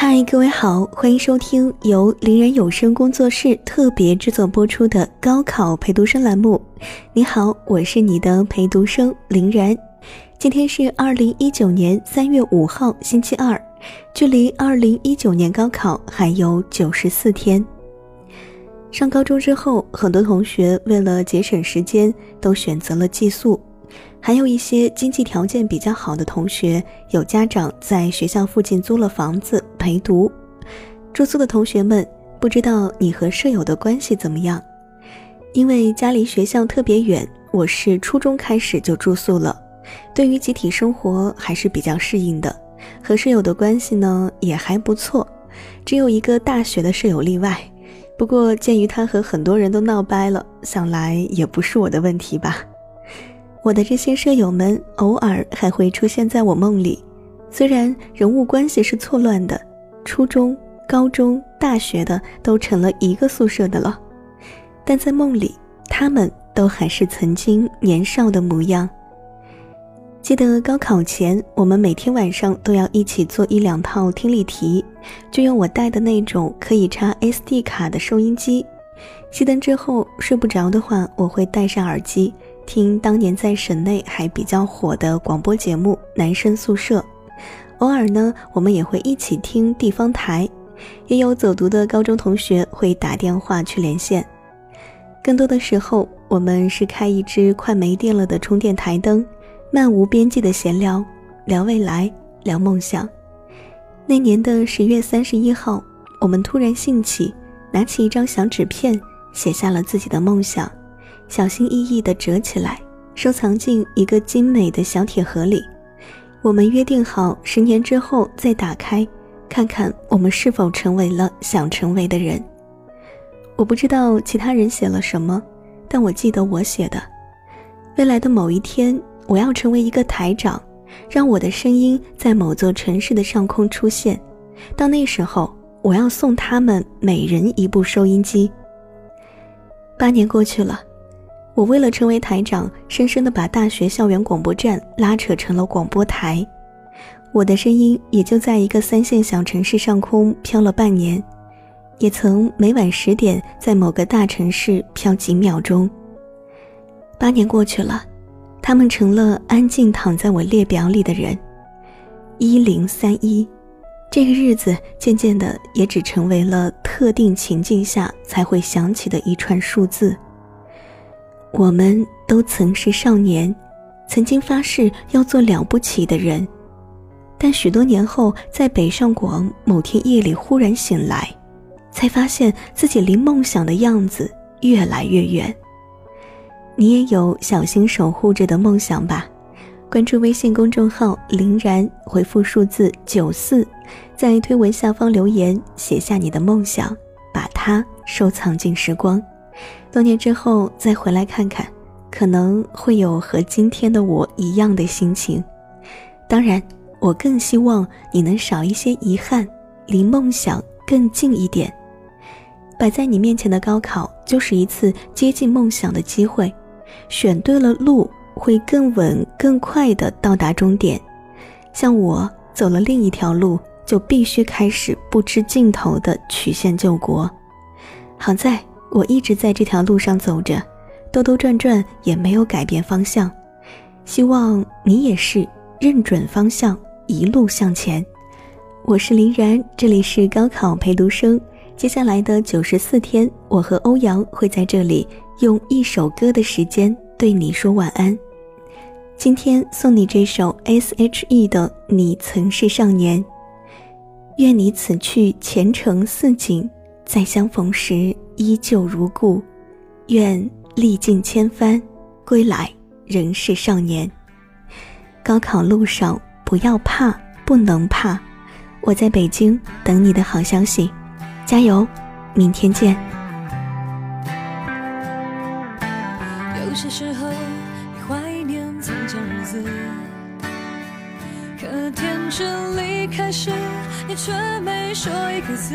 嗨，各位好，欢迎收听由林然有声工作室特别制作播出的高考陪读生栏目。你好，我是你的陪读生林然。今天是二零一九年三月五号，星期二，距离二零一九年高考还有九十四天。上高中之后，很多同学为了节省时间，都选择了寄宿。还有一些经济条件比较好的同学，有家长在学校附近租了房子陪读。住宿的同学们，不知道你和舍友的关系怎么样？因为家离学校特别远，我是初中开始就住宿了，对于集体生活还是比较适应的。和舍友的关系呢也还不错，只有一个大学的舍友例外。不过鉴于他和很多人都闹掰了，想来也不是我的问题吧。我的这些舍友们偶尔还会出现在我梦里，虽然人物关系是错乱的，初中、高中、大学的都成了一个宿舍的了，但在梦里，他们都还是曾经年少的模样。记得高考前，我们每天晚上都要一起做一两套听力题，就用我带的那种可以插 SD 卡的收音机。熄灯之后睡不着的话，我会戴上耳机。听当年在省内还比较火的广播节目《男生宿舍》，偶尔呢，我们也会一起听地方台，也有走读的高中同学会打电话去连线。更多的时候，我们是开一支快没电了的充电台灯，漫无边际的闲聊，聊未来，聊梦想。那年的十月三十一号，我们突然兴起，拿起一张小纸片，写下了自己的梦想。小心翼翼地折起来，收藏进一个精美的小铁盒里。我们约定好，十年之后再打开，看看我们是否成为了想成为的人。我不知道其他人写了什么，但我记得我写的：未来的某一天，我要成为一个台长，让我的声音在某座城市的上空出现。到那时候，我要送他们每人一部收音机。八年过去了。我为了成为台长，深深地把大学校园广播站拉扯成了广播台，我的声音也就在一个三线小城市上空飘了半年，也曾每晚十点在某个大城市飘几秒钟。八年过去了，他们成了安静躺在我列表里的人，一零三一，这个日子渐渐的也只成为了特定情境下才会想起的一串数字。我们都曾是少年，曾经发誓要做了不起的人，但许多年后，在北上广某天夜里忽然醒来，才发现自己离梦想的样子越来越远。你也有小心守护着的梦想吧？关注微信公众号“林然”，回复数字九四，在推文下方留言，写下你的梦想，把它收藏进时光。多年之后再回来看看，可能会有和今天的我一样的心情。当然，我更希望你能少一些遗憾，离梦想更近一点。摆在你面前的高考，就是一次接近梦想的机会。选对了路，会更稳、更快地到达终点。像我走了另一条路，就必须开始不知尽头的曲线救国。好在。我一直在这条路上走着，兜兜转转也没有改变方向。希望你也是认准方向，一路向前。我是林然，这里是高考陪读生。接下来的九十四天，我和欧阳会在这里用一首歌的时间对你说晚安。今天送你这首 S.H.E 的《你曾是少年》，愿你此去前程似锦，再相逢时。依旧如故，愿历尽千帆，归来仍是少年。高考路上不要怕，不能怕，我在北京等你的好消息，加油，明天见。有些时候你怀念从前日子，可天真离开时，你却没说一个字。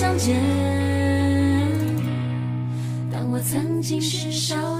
相见。当我曾经是少年。